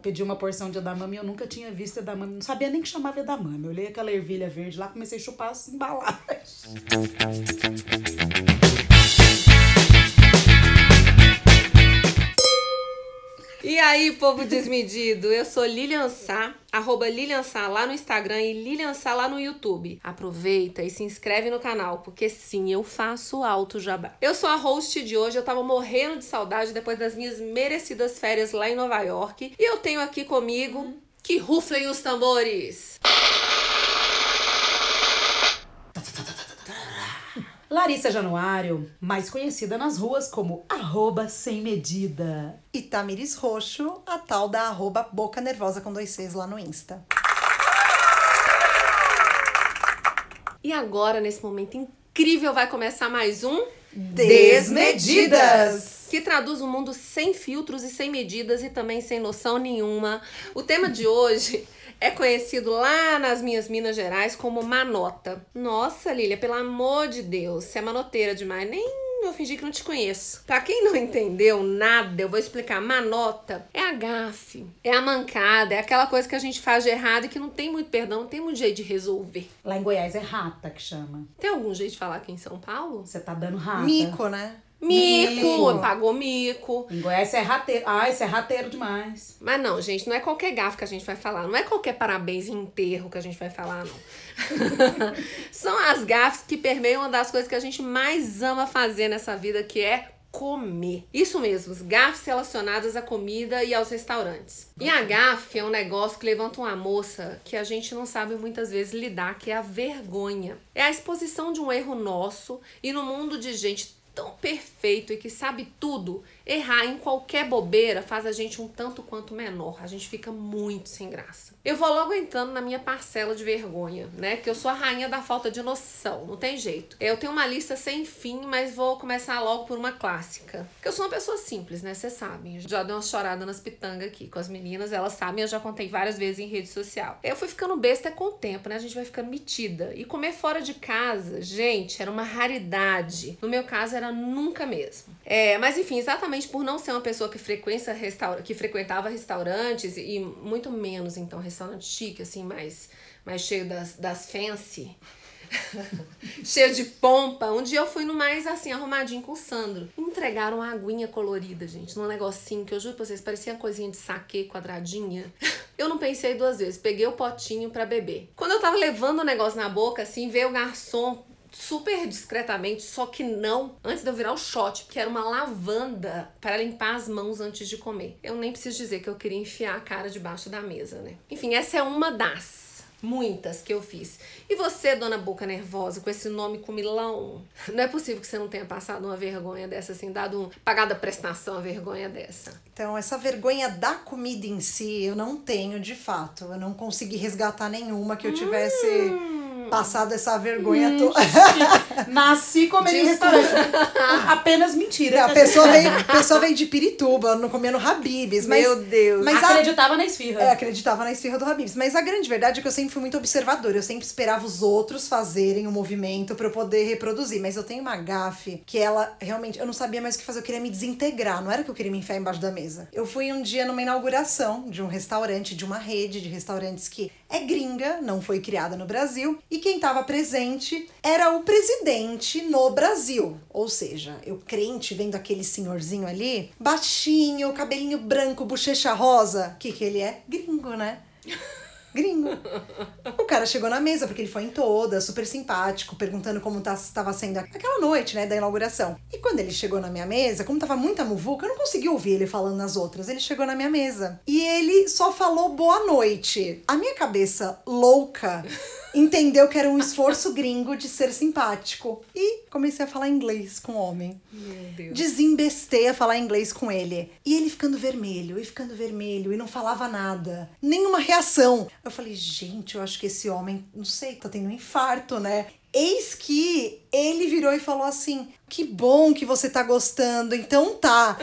pediu uma porção de edamame e eu nunca tinha visto edamame. Não sabia nem que chamava edamame. Eu olhei aquela ervilha verde lá, comecei a chupar as embalagens. E aí, povo desmedido, eu sou Lilian Sá, arroba Lilian Sá lá no Instagram e Lilian Sá lá no YouTube. Aproveita e se inscreve no canal, porque sim, eu faço alto jabá. Eu sou a host de hoje, eu tava morrendo de saudade depois das minhas merecidas férias lá em Nova York. E eu tenho aqui comigo, que ruflem os tambores. Larissa Januário, mais conhecida nas ruas como arroba sem medida. E Tamiris Roxo, a tal da arroba Boca Nervosa com dois Cs lá no Insta. E agora, nesse momento incrível, vai começar mais um Desmedidas! que traduz o um mundo sem filtros e sem medidas e também sem noção nenhuma. O tema de hoje é conhecido lá nas minhas Minas Gerais como manota. Nossa, Lília, pelo amor de Deus, você é manoteira demais, nem vou fingir que não te conheço. Pra quem não entendeu nada, eu vou explicar. Manota é a gafe, é a mancada, é aquela coisa que a gente faz de errado e que não tem muito perdão, não tem muito jeito de resolver. Lá em Goiás é rata que chama. Tem algum jeito de falar aqui em São Paulo? Você tá dando rata. Mico, né? Mico, mico, pagou mico. Em Goiás é rateiro. Ah, isso é rateiro demais. Mas não, gente, não é qualquer gafo que a gente vai falar. Não é qualquer parabéns em enterro que a gente vai falar, não. São as gafes que permeiam uma das coisas que a gente mais ama fazer nessa vida, que é comer. Isso mesmo, os gafes relacionados à comida e aos restaurantes. E a gafe é um negócio que levanta uma moça que a gente não sabe muitas vezes lidar, que é a vergonha. É a exposição de um erro nosso e no mundo de gente tão perfeito e que sabe tudo, errar em qualquer bobeira faz a gente um tanto quanto menor. A gente fica muito sem graça. Eu vou logo entrando na minha parcela de vergonha, né? Que eu sou a rainha da falta de noção, não tem jeito. Eu tenho uma lista sem fim, mas vou começar logo por uma clássica. Porque eu sou uma pessoa simples, né? Vocês sabem. Já dei uma chorada nas pitangas aqui com as meninas, elas sabem, eu já contei várias vezes em rede social. Eu fui ficando besta com o tempo, né? A gente vai ficando metida. E comer fora de casa, gente, era uma raridade. No meu caso, era nunca mesmo. É, mas enfim, exatamente por não ser uma pessoa que frequenta restaura, que frequentava restaurantes e muito menos então restaurante chique assim, mais mais cheio das das fancy. cheio de pompa. Um dia eu fui no mais assim, arrumadinho com o Sandro. Entregaram uma aguinha colorida, gente, num negocinho que eu juro pra vocês, parecia uma coisinha de saque quadradinha. Eu não pensei duas vezes, peguei o potinho para beber. Quando eu tava levando o negócio na boca, assim, veio o garçom super discretamente, só que não antes de eu virar o shot, que era uma lavanda para limpar as mãos antes de comer. Eu nem preciso dizer que eu queria enfiar a cara debaixo da mesa, né? Enfim, essa é uma das muitas que eu fiz. E você, dona Boca Nervosa, com esse nome comilão, não é possível que você não tenha passado uma vergonha dessa, assim, dado um, pagado a prestação a vergonha dessa. Então, essa vergonha da comida em si, eu não tenho de fato. Eu não consegui resgatar nenhuma que eu tivesse. Hum passado essa vergonha toda. Nasci comendo em restaurante. Apenas mentira. a pessoa veio, a pessoa veio de Pirituba, não comendo Habibs. Mas, Meu Deus. Mas acreditava a, na esfirra. É, acreditava na esfirra do Habibs. Mas a grande verdade é que eu sempre fui muito observadora. Eu sempre esperava os outros fazerem o um movimento para eu poder reproduzir. Mas eu tenho uma gafe que ela realmente. Eu não sabia mais o que fazer. Eu queria me desintegrar. Não era que eu queria me enfiar embaixo da mesa. Eu fui um dia numa inauguração de um restaurante, de uma rede de restaurantes que é gringa, não foi criada no Brasil. E quem estava presente era o presidente no Brasil. Ou seja, eu crente vendo aquele senhorzinho ali, baixinho, cabelinho branco, bochecha rosa. Que, que ele é? Gringo, né? Gringo. O cara chegou na mesa, porque ele foi em toda, super simpático, perguntando como estava tá, sendo aquela noite, né, da inauguração. E quando ele chegou na minha mesa, como tava muita muvuca, eu não consegui ouvir ele falando nas outras. Ele chegou na minha mesa. E ele só falou boa noite. A minha cabeça louca entendeu que era um esforço gringo de ser simpático. E comecei a falar inglês com o homem. Meu Deus. Desembestei a falar inglês com ele. E ele ficando vermelho, e ficando vermelho, e não falava nada. Nenhuma reação. Eu falei, gente, eu acho que esse homem, não sei, tá tendo um infarto, né? Eis que ele virou e falou assim: Que bom que você tá gostando, então tá.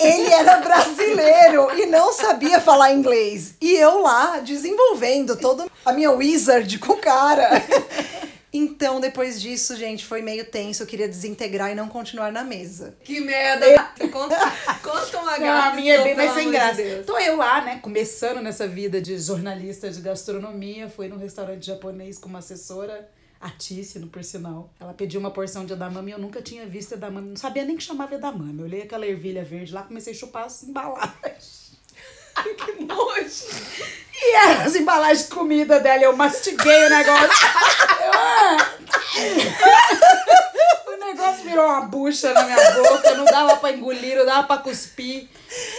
Ele era brasileiro e não sabia falar inglês. E eu lá desenvolvendo toda a minha wizard com o cara. Então, depois disso, gente, foi meio tenso. Eu queria desintegrar e não continuar na mesa. Que merda! Conta, conta uma gafe a minha é bem mais sem de graça. Deus. Tô eu lá, né, começando nessa vida de jornalista de gastronomia. Fui num restaurante japonês com uma assessora, a Tícino, por sinal. Ela pediu uma porção de edamame e eu nunca tinha visto edamame. Não sabia nem que chamava edamame. Eu olhei aquela ervilha verde lá, comecei a chupar as embalagens. Que nojo! E era as embalagens de comida dela. Eu mastiguei o negócio. Eu, o negócio virou uma bucha na minha boca. Não dava pra engolir, não dava pra cuspir.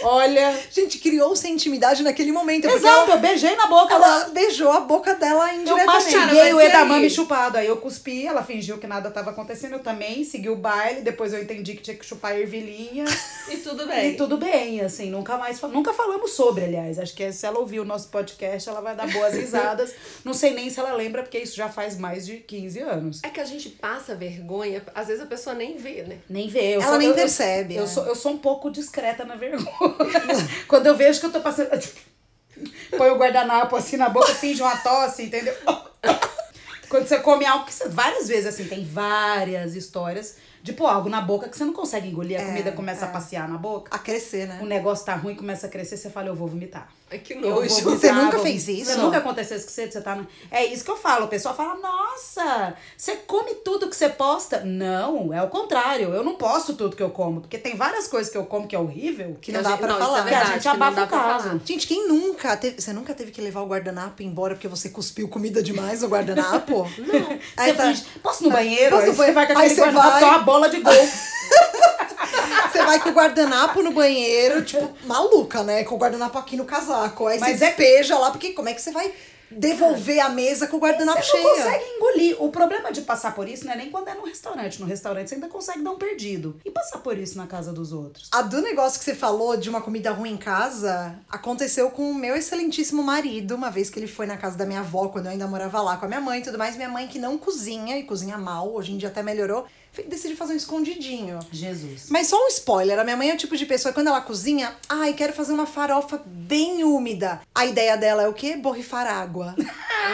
Olha... Gente, criou-se intimidade naquele momento. Exato, ela, eu beijei na boca ela dela. beijou a boca dela Eu indiretamente. mastiguei mas o e aí? edamame chupado. Aí eu cuspi, ela fingiu que nada tava acontecendo. Eu também segui o baile. Depois eu entendi que tinha que chupar a ervilhinha. E tudo bem. E tudo bem, assim, nunca mais nunca falamos sobre, aliás. Acho que se ela ouvir o nosso podcast, ela vai dar boas risadas. Não sei nem se ela lembra, porque isso já faz mais de 15 anos. É que a gente passa vergonha, às vezes a pessoa nem vê, né? Nem vê. Eu Ela sou- nem eu- percebe, Eu, é. sou, eu sou um pouco discreta na vergonha. Quando eu vejo que eu tô passando. Põe o guardanapo assim na boca, finge uma tosse, entendeu? Quando você come algo que você. Várias vezes, assim, tem várias histórias de pôr algo na boca que você não consegue engolir, a É, comida começa é. a passear na boca. A crescer, né? O negócio tá ruim, começa a crescer, você fala, eu vou vomitar. Ai, que nojo. Você nunca vou- fez isso? Você nunca aconteceu isso com você? Você tá no... É isso que eu falo. O pessoal fala, nossa, você come tudo que você posta. Não, é o contrário. Eu não posto tudo que eu como. Porque tem várias coisas que eu como que é horrível. Que não a dá gente- pra não, isso é falar. que a verdade, gente que não abafa o caso. falar. Gente, quem nunca teve. Você nunca teve que levar o guardanapo embora porque você cuspiu comida demais no guardanapo? Não. Você finge, posso ir no banheiro? Posso aí no você banheiro? vai com Aí aquele guardanapo vai. É bola de golfe. Você vai com o guardanapo no banheiro, tipo, maluca, né? Com o guardanapo aqui no casaco. Aí Mas você é- despeja lá, porque como é que você vai devolver a mesa com o guardanapo Você não cheio? consegue engolir. O problema de passar por isso não é nem quando é no restaurante. No restaurante você ainda consegue dar um perdido. E passar por isso na casa dos outros? A do negócio que você falou de uma comida ruim em casa aconteceu com o meu excelentíssimo marido, uma vez que ele foi na casa da minha avó, quando eu ainda morava lá com a minha mãe e tudo mais. Minha mãe, que não cozinha e cozinha mal, hoje em dia até melhorou, decidiu fazer um escondidinho. Jesus. Mas só um spoiler, a minha mãe é o tipo de pessoa que quando ela cozinha, ai, quero fazer uma farofa bem úmida. A ideia dela é o quê? Borrifar água.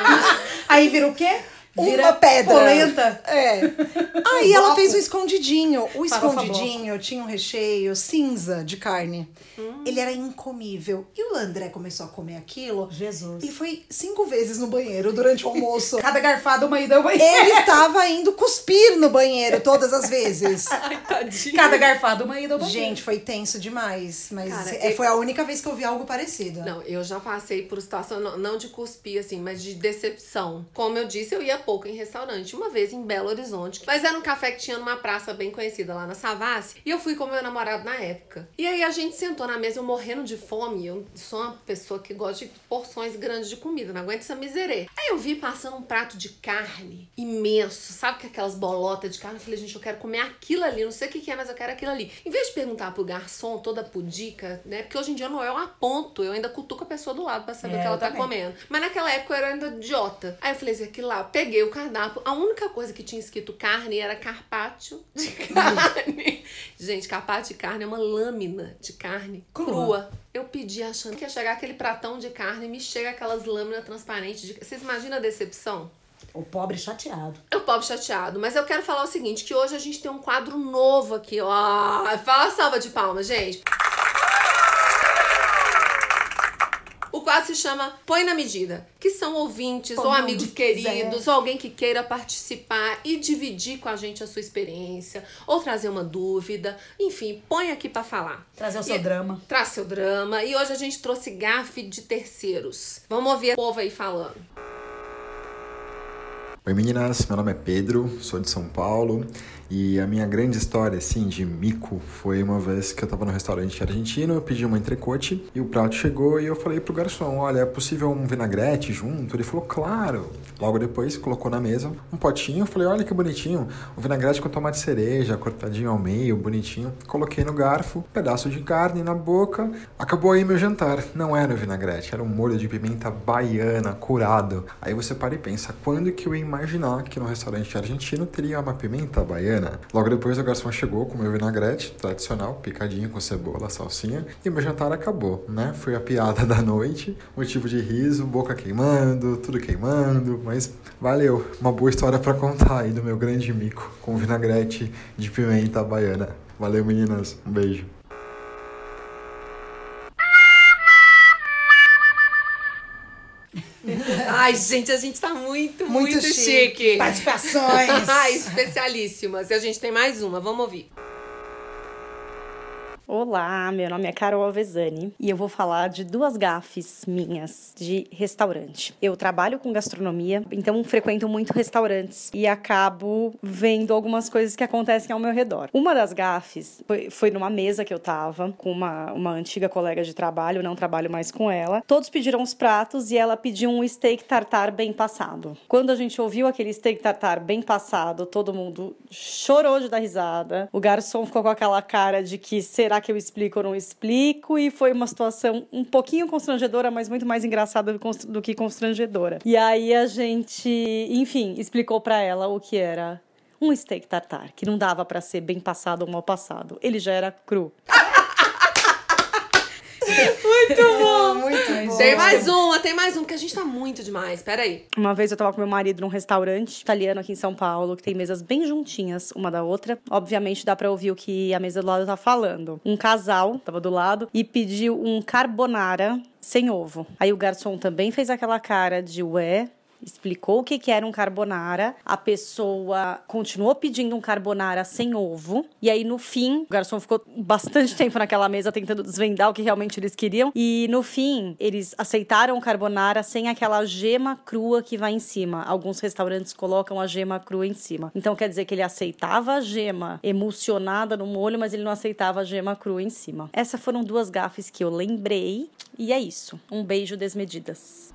Aí vira o quê? Vira uma pedra. Polenta. É. Aí ela bloco. fez um escondidinho. O Farofa escondidinho tinha um recheio cinza de carne. Hum. Ele era incomível. E o André começou a comer aquilo. Jesus. Ele foi cinco vezes no banheiro durante o almoço. Cada garfada uma ida ao banheiro. Ele estava indo cuspir no banheiro todas as vezes. Ai, tadinho. Cada garfada uma ida ao banheiro. Gente, foi tenso demais. Mas Cara, é, eu- foi a única vez que eu vi algo parecido. Não, eu já passei por situação, não, não de cuspir, assim, mas de decepção. Como eu disse, eu ia pouco em restaurante, uma vez em Belo Horizonte. Mas era um café que tinha numa praça bem conhecida lá na Savassi. E eu fui com meu namorado na época. E aí a gente sentou na mesa, eu morrendo de fome. Eu sou uma pessoa que gosta de porções grandes de comida, não aguento essa miserê. Aí eu vi passando um prato de carne imenso, sabe que aquelas bolotas de carne? Eu falei, gente, eu quero comer aquilo ali, não sei o que, que é, mas eu quero aquilo ali. Em vez de perguntar pro garçom toda pudica, né? Porque hoje em dia não é um aponto, eu ainda cutuco a pessoa do lado pra saber É, o que ela tá também. comendo. Mas naquela época eu era ainda idiota. Aí eu falei assim, aquilo lá, peguei o cardápio, a única coisa que tinha escrito carne era carpaccio de carne. Gente, carpaccio de carne é uma lâmina de carne Crua. crua. Eu pedi achando que ia chegar aquele pratão de carne e me chega aquelas lâminas transparentes. De... Vocês imaginam a decepção? O pobre chateado. É o pobre chateado. Mas eu quero falar o seguinte, que hoje a gente tem um quadro novo aqui, ó. Fala salva de palmas, gente. O quadro se chama Põe na Medida, que são ouvintes Põe ou amigos quiser. queridos, ou alguém que queira participar e dividir com a gente a sua experiência, ou trazer uma dúvida. Enfim, põe aqui pra falar. Trazer o seu E- drama. Traz seu drama. E hoje a gente trouxe gafe de terceiros. Vamos ouvir o povo aí falando. Oi meninas, meu nome é Pedro, sou de São Paulo e a minha grande história assim de mico foi uma vez que eu tava no restaurante argentino, eu pedi uma entrecote e o prato chegou e eu falei pro garçom, olha, é possível um vinagrete junto? Ele falou, claro. Logo depois colocou na mesa um potinho, eu falei, olha que bonitinho, o vinagrete com tomate cereja, cortadinho ao meio, bonitinho. Coloquei no garfo, pedaço de carne na boca, acabou aí meu jantar. Não era o vinagrete, era um molho de pimenta baiana curado. Aí você para e pensa, quando que eu imaginar que no restaurante argentino teria uma pimenta baiana. Logo depois o garçom chegou com meu vinagrete tradicional, picadinho com cebola, salsinha, e meu jantar acabou, né? Foi a piada da noite, motivo de riso, boca queimando, tudo queimando, mas valeu, uma boa história para contar aí do meu grande mico com vinagrete de pimenta baiana. Valeu meninas, um beijo. Ai, gente, a gente tá muito, muito, Muito chique. chique. Participações! Ai, especialíssimas. E a gente tem mais uma, vamos ouvir. Olá, meu nome é Carol Alvesani e eu vou falar de duas gafes minhas de restaurante. Eu trabalho com gastronomia, então frequento muito restaurantes e acabo vendo algumas coisas que acontecem ao meu redor. Uma das gafes foi, foi numa mesa que eu tava com uma, uma antiga colega de trabalho, não trabalho mais com ela. Todos pediram os pratos e ela pediu um steak tartar bem passado. Quando a gente ouviu aquele steak tartar bem passado, todo mundo chorou de dar risada. O garçom ficou com aquela cara de que será que eu explico ou não explico? E foi uma situação um pouquinho constrangedora, mas muito mais engraçada do que constrangedora. E aí a gente, enfim, explicou pra ela o que era um steak tartar, que não dava pra ser bem passado ou mal passado. Ele já era cru. Muito bom! Muito bom. Tem mais uma, tem mais um, porque a gente tá muito demais. Peraí. Uma vez eu tava com meu marido num restaurante italiano aqui em São Paulo, que tem mesas bem juntinhas uma da outra. Obviamente dá pra ouvir o que a mesa do lado tá falando. Um casal tava do lado e pediu um carbonara sem ovo. Aí o garçom também fez aquela cara de ué. Explicou o que, que era um carbonara. A pessoa continuou pedindo um carbonara sem ovo. E aí, no fim, o garçom ficou bastante tempo naquela mesa tentando desvendar o que realmente eles queriam. E no fim, eles aceitaram o carbonara sem aquela gema crua que vai em cima. Alguns restaurantes colocam a gema crua em cima. Então quer dizer que ele aceitava a gema emulsionada no molho, mas ele não aceitava a gema crua em cima. Essas foram duas gafes que eu lembrei. E é isso. Um beijo desmedidas.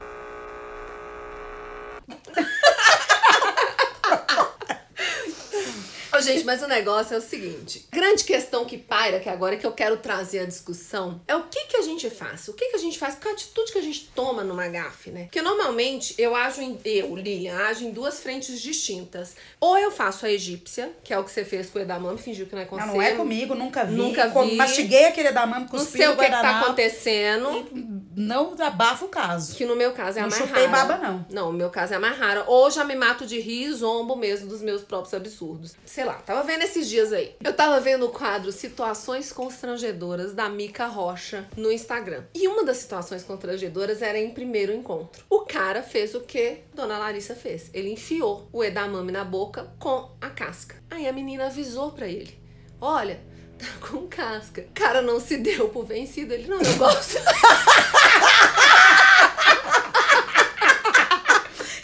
Gente, mas o negócio é o seguinte: grande questão que paira, que agora é que eu quero trazer a discussão, é o que que a gente faz? O que que a gente faz? Qual a atitude que a gente toma numa gafe, né? Porque normalmente eu ajo em. Eu, Lilian, ajo em duas frentes distintas. Ou eu faço a egípcia, que é o que você fez com o edamame, fingiu que não é com Não, não é comigo, nunca vi. Nunca vi. Mastiguei aquele edamame com Não sei o que, que tá acontecendo. Não abafa o caso. Que no meu caso é a Não mais chupei rara. baba, não. Não, o meu caso é a mais rara. Ou já me mato de rir e zombo mesmo dos meus próprios absurdos. Sei lá, tava vendo esses dias aí. Eu tava vendo o quadro Situações Constrangedoras da Mica Rocha no Instagram. E uma das situações constrangedoras era em primeiro encontro. O cara fez o que Dona Larissa fez. Ele enfiou o edamame na boca com a casca. Aí a menina avisou pra ele. Olha, tá com casca. O cara não se deu por vencido. Ele, não, eu gosto.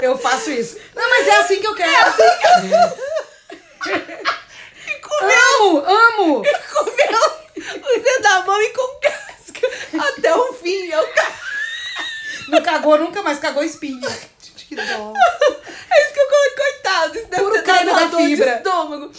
Eu faço isso. Não, mas é assim que eu quero. Amo, amo. comeu o edamame com casca até o fim. Eu... Não cagou nunca mais, cagou espinha. Que dó. É isso que eu coloquei, coitado. Isso deve Puro ter dado da fibra. estômago.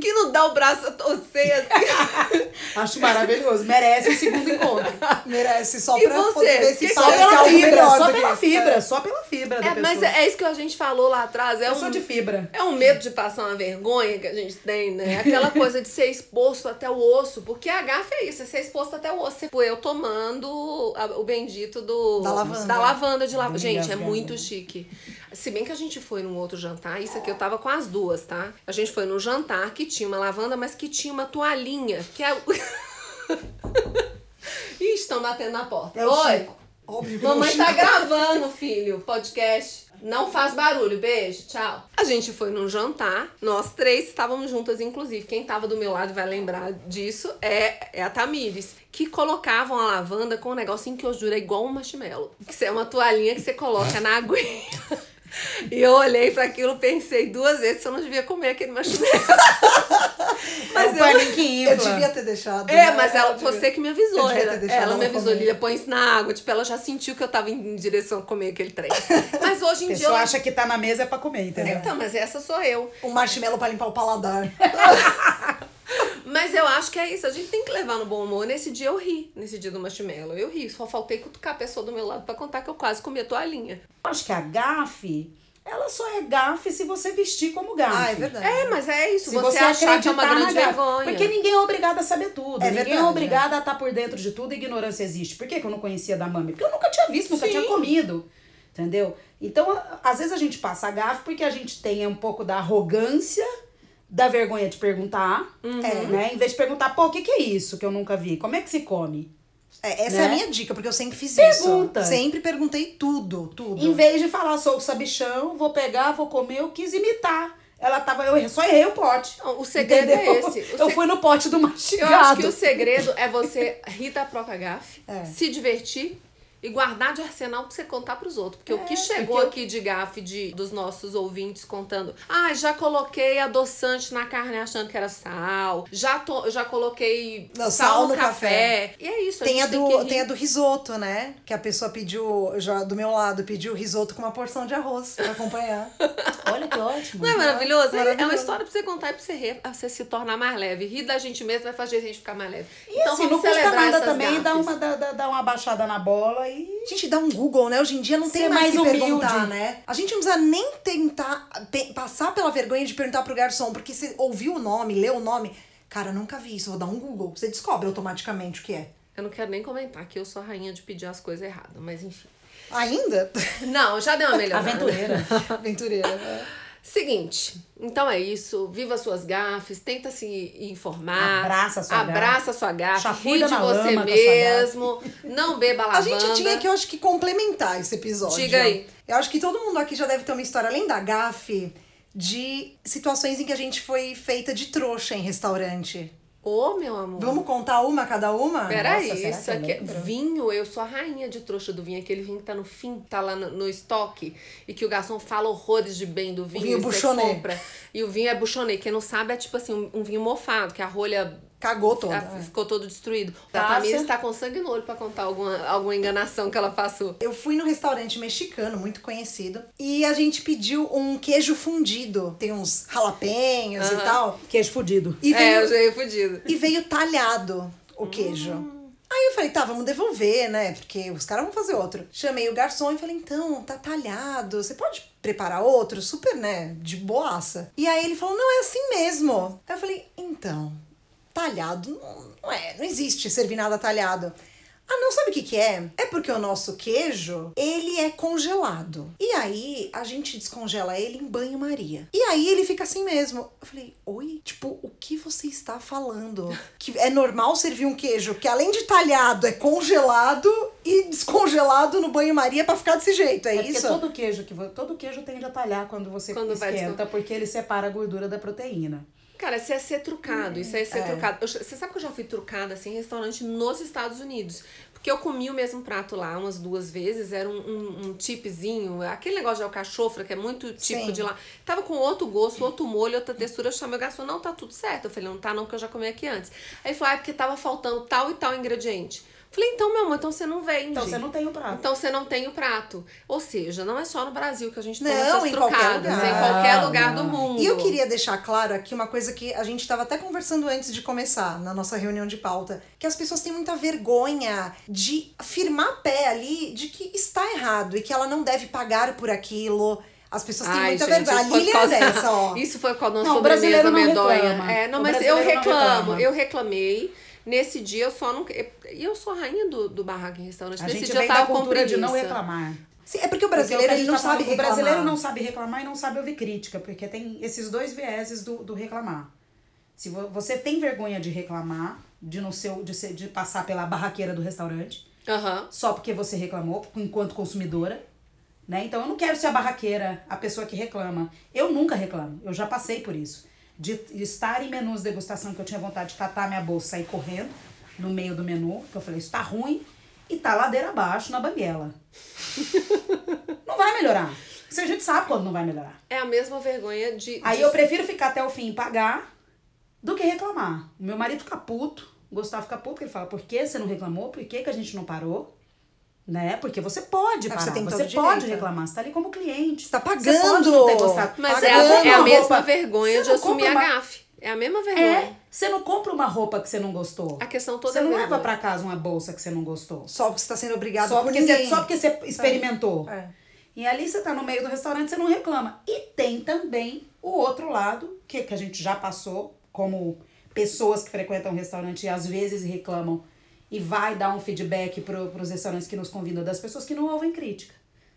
Que não dá o braço a torcer assim. Acho maravilhoso. Merece o segundo encontro. Merece só E pra você? poder ver se Que esse pela fibra, melhor só pela fibra, só pela fibra da É, pessoa. mas é, é isso que a gente falou lá atrás. É Eu um, sou de fibra. É um medo de passar uma vergonha que a gente tem, né? Aquela coisa de ser exposto até o osso. Porque a gafa é isso, é ser exposto até o osso. Tipo, eu tomando o bendito do... Da lavanda. Da lavanda de lavanda. Gente, é muito chique. Se bem que a gente foi num outro jantar, isso aqui eu tava com as duas, tá? A gente foi num jantar que tinha uma lavanda, mas que tinha uma toalhinha, que é... Ih, estão batendo na porta. É Oi! Óbvio Mamãe tá gravando, filho, podcast. Não faz barulho, beijo, tchau. A gente foi num jantar, nós três estávamos juntas, inclusive. Quem tava do meu lado vai lembrar disso é, é a Tamires. Que colocavam a lavanda com um negocinho que eu juro é igual um marshmallow. Que é uma toalhinha que você coloca na aguinha. E eu olhei pra aquilo pensei duas vezes se eu não devia comer aquele marshmallow. Mas eu- é que Eu infla. devia ter deixado. É, né? mas ela, Eu devia- você que me avisou. Eu devia Ela, ter deixado ela me avisou. Lilia, põe isso na água. Tipo, ela já sentiu que eu tava em direção a comer aquele trem. Mas hoje A em dia. pessoa eu- acha que tá na mesa é pra comer, entendeu? Então, mas essa sou eu. Um marshmallow pra limpar o paladar. Mas eu acho que é isso. A gente tem que levar no bom humor. Nesse dia eu ri. Nesse dia do marshmallow. Eu ri. Só faltei cutucar a pessoa do meu lado pra contar que eu quase comi a toalhinha. Eu acho que a gafe ela só é gafe se você vestir como gafe. Ah, é verdade. É, mas é isso. Se você, achar que é uma acreditar grande vergonha. Porque ninguém é obrigado a saber tudo. É ninguém verdade, é obrigado a estar por dentro de tudo e ignorância existe. Por que, que eu não conhecia da mami? Porque eu nunca tinha visto, nunca Sim. tinha comido. Entendeu? Então, a- às vezes a gente passa a gafe porque a gente tem um pouco da arrogância, da vergonha de perguntar. Uhum. É, né? Em vez de perguntar, pô, o que, que é isso que eu nunca vi? Como é que se come? É, essa Né? é a minha dica, porque eu sempre fiz Pergunta. isso. Sempre perguntei tudo, tudo. Em vez de falar, sou o sabichão, vou pegar, vou comer, eu quis imitar. Ela tava, eu só errei o pote. Não, o segredo é Entendeu? esse. O Eu fui no pote do Eu mastigado. acho que o segredo é você rir da própria gafe, É. se divertir e guardar de arsenal pra você contar pros outros. Porque o que chegou porque eu- aqui de gafe de, dos nossos ouvintes contando, ah, já coloquei adoçante na carne achando que era sal, já, to, já coloquei Não, sal, no, café. E é isso, a Tem a, gente tem, do, que rir. tem a do risoto, né? Que a pessoa pediu, já do meu lado, pediu risoto com uma porção de arroz pra acompanhar. Olha que ótimo. Não é maravilhoso? É- É uma Maravilhoso. história pra você contar e pra você, rir, pra você se tornar mais leve. Rir da gente mesmo vai fazer a gente ficar mais leve. E assim, não custa Então celebrar nada essas também dar gafes. uma, dar uma baixada na bola e. Gente, dá um Google, né? Hoje em dia não tem mais, mais que humilde. perguntar, né? A gente não precisa nem tentar passar pela vergonha de perguntar pro garçom, porque você ouviu o nome, leu o nome. Cara, nunca vi isso, vou dar um Google. Você descobre automaticamente o que é. Eu não quero nem comentar que eu sou a rainha de pedir as coisas erradas, mas enfim. Ainda? Não, já deu uma melhorada. Aventureira. Aventureira. Seguinte, então é isso. Viva suas gafes, tenta se informar. Abraça a sua Abraça a sua gafe, ri Chafurda de você a mesmo. Não beba A lavanda. gente tinha que, eu acho que, complementar esse episódio. Diga aí. Eu acho que todo mundo aqui já deve ter uma história, além da gafe, de situações em que a gente foi feita de trouxa em restaurante. Ô, meu amor. Vamos contar uma cada uma? Peraí, isso que eu aqui é vinho. Eu sou a rainha de trouxa do vinho. Aquele vinho que tá no fim, tá lá no, no estoque. E que o garçom fala horrores de bem do vinho. vinho e você Bouchonnet. compra. E o vinho é bouchonnet. Quem não sabe é tipo assim, um, um vinho mofado, que a rolha Cagou toda. ah, é. ficou todo destruído. A Taça. Tamires tá com sangue no olho pra contar alguma, alguma enganação que ela passou. Eu fui num restaurante mexicano, muito conhecido, e a gente pediu um queijo fundido. Tem uns jalapenhos e Aham. tal. Queijo fudido. E É, veio, eu já ia fudido. e veio talhado o queijo. Aí eu falei, tá, vamos devolver, né? Porque os caras vão fazer outro. Chamei o garçom e falei, então, tá talhado, você pode preparar outro? Super, né? De boaça. E aí ele falou, não, é assim mesmo. Aí eu falei, então, talhado não, não é, não existe servir nada talhado. Ah, não, sabe o que que é? É porque o nosso queijo, ele é congelado. E aí, a gente descongela ele em banho-maria. E aí, ele fica assim mesmo. Eu falei, oi? Tipo, o que você está falando? Que é normal servir um queijo que, além de talhado, é congelado e descongelado no banho-maria pra ficar desse jeito, é, É porque isso? todo queijo que todo queijo tende a talhar quando você Quando vai esquenta, porque ele separa a gordura da proteína. Cara, isso é ser trucado, isso é ser É. trucado. Eu- você sabe que eu já fui trucada assim em restaurante nos Estados Unidos. Porque eu comi o mesmo prato lá umas duas vezes, era um, um, um tipzinho, aquele negócio de alcachofra que é muito típico Sim. de lá. Tava com outro gosto, outro molho, outra textura. Eu chamei o garçom, não, tá tudo certo. Eu falei, não tá não, porque eu já comi aqui antes. Aí ele falou, ah, é porque tava faltando tal e tal ingrediente. Falei, então, meu amor, então você não vende. Então você não tem o prato. Então você não tem o prato. Ou seja, não é só no Brasil que a gente toma Não, essas em qualquer trucadas, lugar. em qualquer lugar Não. do mundo. E eu queria deixar claro aqui uma coisa que a gente estava até conversando antes de começar, na nossa reunião de pauta, que as pessoas têm muita vergonha de firmar pé ali de que está errado e que ela não deve pagar por aquilo. As pessoas têm Ai, muita gente, vergonha. isso A foi Lilian por causa- é dessa, ó. Isso foi por causa da Não, o sobremesa brasileiro não medonha. reclama. É, não, O mas eu reclamo, reclama. eu reclamei. Nesse dia eu só não. E eu sou a rainha do, do barraco em restaurante. A Nesse gente dia eu vem da tava com cultura de não reclamar. Sim, é porque o Porque brasileiro o que a ele gente não tá sabe reclamar. O brasileiro não sabe reclamar e não sabe ouvir crítica, porque tem esses dois vieses do, do reclamar. Se vo- você tem vergonha de reclamar, de não ser, de ser, de passar pela barraqueira do restaurante, Aham. só porque você reclamou, enquanto consumidora, né? Então eu não quero ser a barraqueira, a pessoa que reclama. Eu nunca reclamo, eu já passei por isso. De estar em menus de degustação que eu tinha vontade de catar minha bolsa e sair correndo no meio do menu, que eu falei, isso tá ruim, e tá ladeira abaixo na banguela. não vai melhorar. Isso a gente sabe quando não vai melhorar. É a mesma vergonha de. Aí de- eu prefiro ficar até o fim e pagar do que reclamar. O meu marido fica puto, Gustavo fica puto, porque ele fala, por que você não reclamou? Por que, que a gente não parou? Né? Porque você pode É, parar, você você, pode direito. reclamar, você tá ali como cliente. Você tá Você pagando. pode não ter gostado. Mas Você é a, é a uma mesma roupa- vergonha você de assumir compra a uma- gafe. É a mesma vergonha. É, você não compra uma roupa que você não gostou. A questão toda Você é não vergonha. leva pra casa uma bolsa que você não gostou. Só porque você tá sendo obrigado Só por porque, ninguém. você, só porque você experimentou. É. E ali você tá no meio do restaurante, você não reclama. E tem também o outro lado, que, que a gente já passou, como pessoas que frequentam o restaurante e às vezes reclamam e vai dar um feedback para os restaurantes que nos convidam, das pessoas que não ouvem crítica.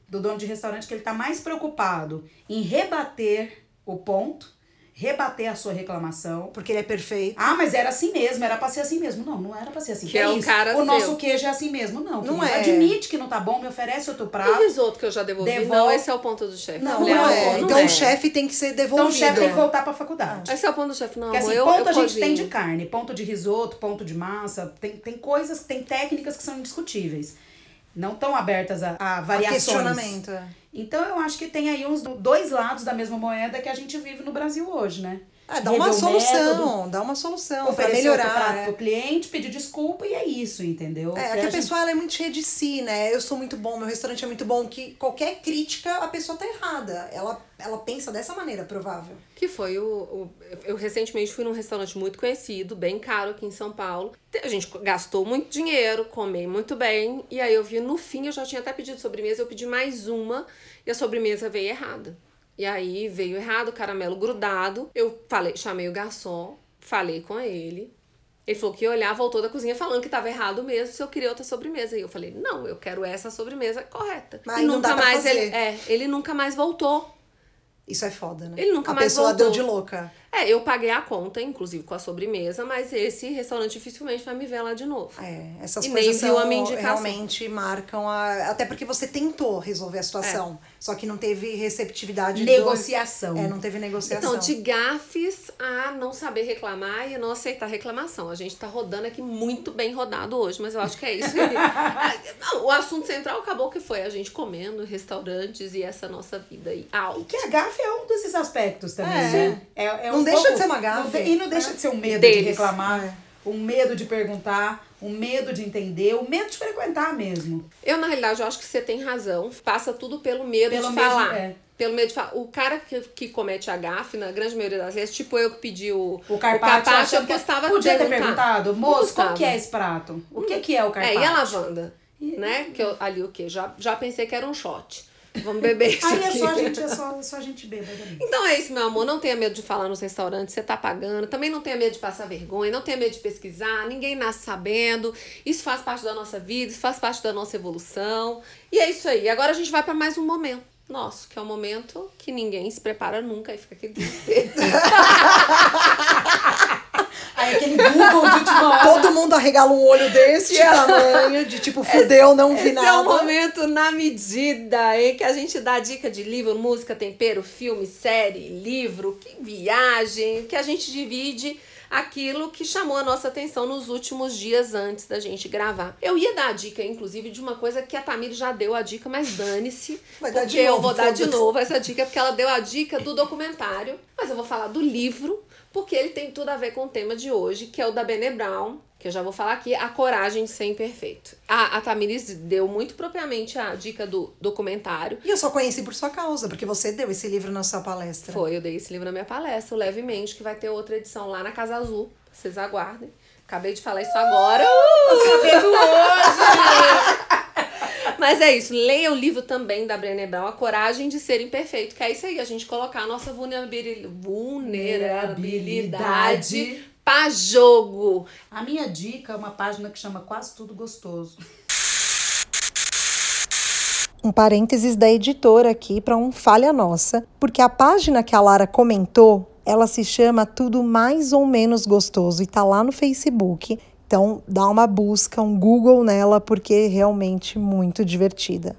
Do dono de restaurante que ele tá mais preocupado em rebater o ponto rebater a sua reclamação. Porque ele é perfeito. Ah, mas era assim mesmo, era pra ser assim mesmo. Não, não era pra ser assim. Que é um isso? cara o seu. nosso queijo é assim mesmo. Não, Não querido. é. Admite que não tá bom, me oferece outro E prato. risoto que eu já devolvi? Devolve. Não, esse é o ponto do chefe. Não, Falei, Não amor, é. não Então é. o chefe tem que ser Então devolvido. o chefe tem que voltar pra faculdade. Esse é o ponto do chefe. Não, Porque assim, eu, ponto eu a gente cozinho. tem de carne, ponto de risoto, ponto de massa, tem, tem coisas, tem técnicas que são indiscutíveis. Não estão abertas a, a A variações. questionamento. é. Então eu acho que tem aí uns do- dois lados da mesma moeda que a gente vive no Brasil hoje, né? É, dá uma Rever o método, solução, dá uma solução outro melhorar. prato é. pro cliente, pedir desculpa e é isso, entendeu? É, Porque que a gente- pessoa ela é muito cheia de si, né? Eu sou muito bom, meu restaurante é muito bom, que qualquer crítica a pessoa tá errada. Ela, ela pensa dessa maneira, provável. Que foi o, o- Eu recentemente fui num restaurante muito conhecido, bem caro aqui em São Paulo. A gente gastou muito dinheiro, comei muito bem. E aí eu vi no fim, eu já tinha até pedido sobremesa, eu pedi mais uma e a sobremesa veio errada. E aí veio errado, o caramelo grudado. Eu falei, chamei o garçom, falei com ele. Ele falou que ia olhar, voltou da cozinha falando que tava errado mesmo, se eu queria outra sobremesa. E eu falei, não, eu quero essa sobremesa correta. Mas e não nunca mais ele. É, ele nunca mais voltou. Isso é foda, né? Ele nunca a mais pessoa voltou. deu de louca. É, eu paguei a conta, inclusive com a sobremesa, mas esse restaurante dificilmente vai me ver lá de novo. É, essas E coisas são, realmente marcam a... Até porque você tentou resolver a situação, só que não teve receptividade. do- Negociação. É, não teve negociação. Então, de gafes a não saber reclamar e a não aceitar reclamação. A gente tá rodando aqui muito bem rodado hoje, mas eu acho que é isso. O assunto central acabou que foi a gente comendo, restaurantes e essa nossa vida aí. E Alto. que a gafe é um desses aspectos também, É. né? É, é Não um deixa pouco- de ser uma gafe. não de- e não deixa É. de ser um medo de Deles. reclamar, um medo de perguntar, um medo de entender, um medo de frequentar mesmo. Eu, na realidade, eu acho que você tem razão. Passa tudo pelo medo Pelo de mesmo- falar. é. Pelo medo de falar. O cara que, que comete a gafe, na grande maioria das vezes, tipo eu que pedi o, O carpaccio, eu achando que custava podia ter perguntado, moço, qual que é esse prato? O que que é o carpaccio? É, e a lavanda? Né? Que eu, ali o quê? Já, já pensei que era um shot. Vamos beber isso Aí é aqui. só a gente, é só, é só gente bêbada. Então é isso, meu amor. Não tenha medo de falar nos restaurantes, você tá pagando. Também não tenha medo de passar vergonha, não tenha medo de pesquisar. Ninguém nasce sabendo. Isso faz parte da nossa vida, isso faz parte da nossa evolução. E é isso aí. Agora a gente vai para mais um momento nosso, que é um momento que ninguém se prepara nunca e fica aquele aquele Google de última hora. Todo mundo arregala um olho desse tamanho, de tipo, fudeu, não vi Esse nada. é um momento na medida em que a gente dá dica de livro, música, tempero, filme, série, livro, que viagem, que a gente divide aquilo que chamou a nossa atenção nos últimos dias antes da gente gravar. Eu ia dar a dica, inclusive, de uma coisa que a Tamir já deu a dica, mas dane-se. Porque de eu novo, vou dar de novo essa dica, porque ela deu a dica do documentário. Mas eu vou falar do livro, porque ele tem tudo a ver com o tema de hoje, que é o da Bene Brown, que eu já vou falar aqui, A Coragem de Ser Imperfeito. A, a Tamiris deu muito propriamente a dica do documentário. E eu só conheci por sua causa, porque você deu esse livro na sua palestra. Foi, eu dei esse livro na minha palestra, o Levemente, que vai ter outra edição lá na Casa Azul. Vocês aguardem. Acabei de falar isso agora. Uh, tô sabendo hoje! Mas é isso, leia o livro também da Brené Brown, A Coragem de Ser Imperfeito, que é isso aí, a gente colocar a nossa vulnerabili- vulnerabilidade pra jogo. A minha dica é uma página que chama Quase Tudo Gostoso. Um parênteses da editora aqui para um falha nossa, porque a página que a Lara comentou, ela se chama Tudo Mais ou Menos Gostoso e tá lá no Facebook. Então dá uma busca, um Google nela, porque é realmente muito divertida.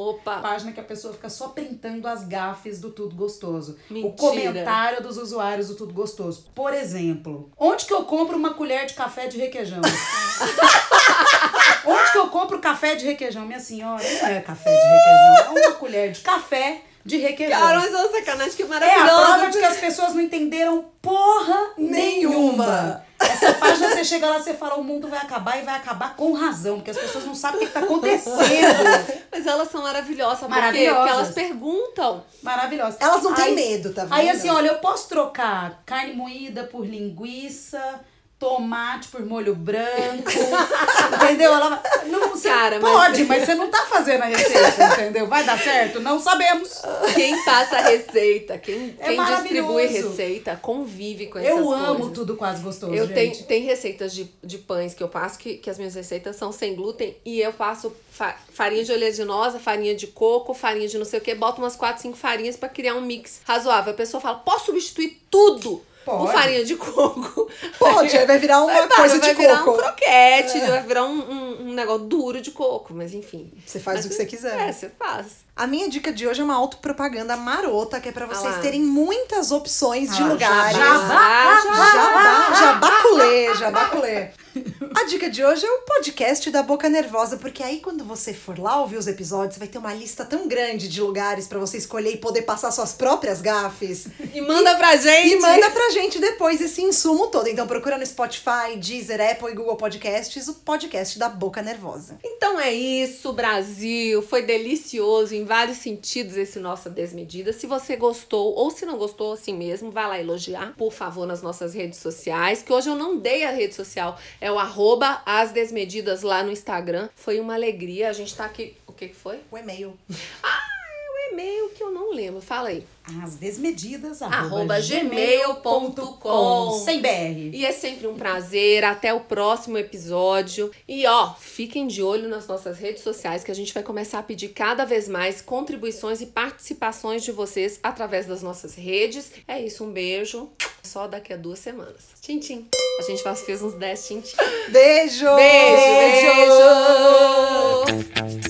Opa! página que a pessoa fica só printando as gafes do Tudo Gostoso. Mentira. O comentário dos usuários do Tudo Gostoso. Por exemplo, onde que eu compro uma colher de café de requeijão? onde que eu compro café de requeijão? Minha senhora, não é café de requeijão, é uma colher de café de requeijão. Cara, mas é uma sacanagem, que É a maravilhosa! prova de que as pessoas não entenderam porra nenhuma. Essa página você chega lá e você fala, o mundo vai acabar e vai acabar com razão, porque as pessoas não sabem o que está acontecendo. Mas elas são maravilhosas? Maravilhosas. Porque elas perguntam. Maravilhosa. Elas não têm Aí- medo, tá vendo? Aí assim, olha, eu posso trocar carne moída por linguiça, tomate por molho branco, entendeu? Ela não, você Cara, Cara, mas Pode, mas você não tá fazendo a receita, entendeu? Vai dar certo? Não sabemos. quem passa a receita, quem, É quem distribui receita, convive com essas Eu coisas. amo tudo quase gostoso, Eu tenho tem receitas de, de pães que eu passo, que, que as minhas receitas são sem glúten, e eu faço fa- farinha de oleaginosa, farinha de coco, farinha de não sei o que, boto umas 4, 5 farinhas pra criar um mix razoável. A pessoa fala, posso substituir tudo Pode. farinha de coco? Pode, aí vai virar uma Vai, coisa vai de virar coco. um croquete, vai virar um, um, um negócio duro de coco, mas enfim. Você faz Mas o que você quiser. É, você faz. A minha dica de hoje é uma autopropaganda marota, que é pra vocês lá. terem muitas opções de Ah, lugares. jabá, Jabá, jabaculê, jabaculê. A dica de hoje é o podcast da Boca Nervosa, porque aí quando você for lá ouvir os episódios, você vai ter uma lista tão grande de lugares pra você escolher e poder passar suas próprias gafes. E manda pra gente! E manda pra gente depois esse insumo todo. Então procura no Spotify, Deezer, Apple e Google Podcasts o podcast da Boca Nervosa. Então é isso, Brasil. Foi delicioso vários sentidos esse nossa Desmedida. Se você gostou ou se não gostou assim mesmo, vai lá elogiar, por favor, nas nossas redes sociais. Que hoje eu não dei a rede social, é o arroba as desmedidas lá no Instagram. Foi uma alegria. A gente tá aqui. O que que foi? O e-mail. O e-mail que eu não lembro. Fala aí. As desmedidas, Arroba gmail.com. sem BR. E é sempre um prazer. Até o próximo episódio. E ó, fiquem de olho nas nossas redes sociais que a gente vai começar a pedir cada vez mais contribuições e participações de vocês através das nossas redes. É isso, um beijo. Só daqui a duas semanas. Tchim, tchim. A gente faz, fez uns 10 tchim, tchim. Beijo! Beijo, beijo.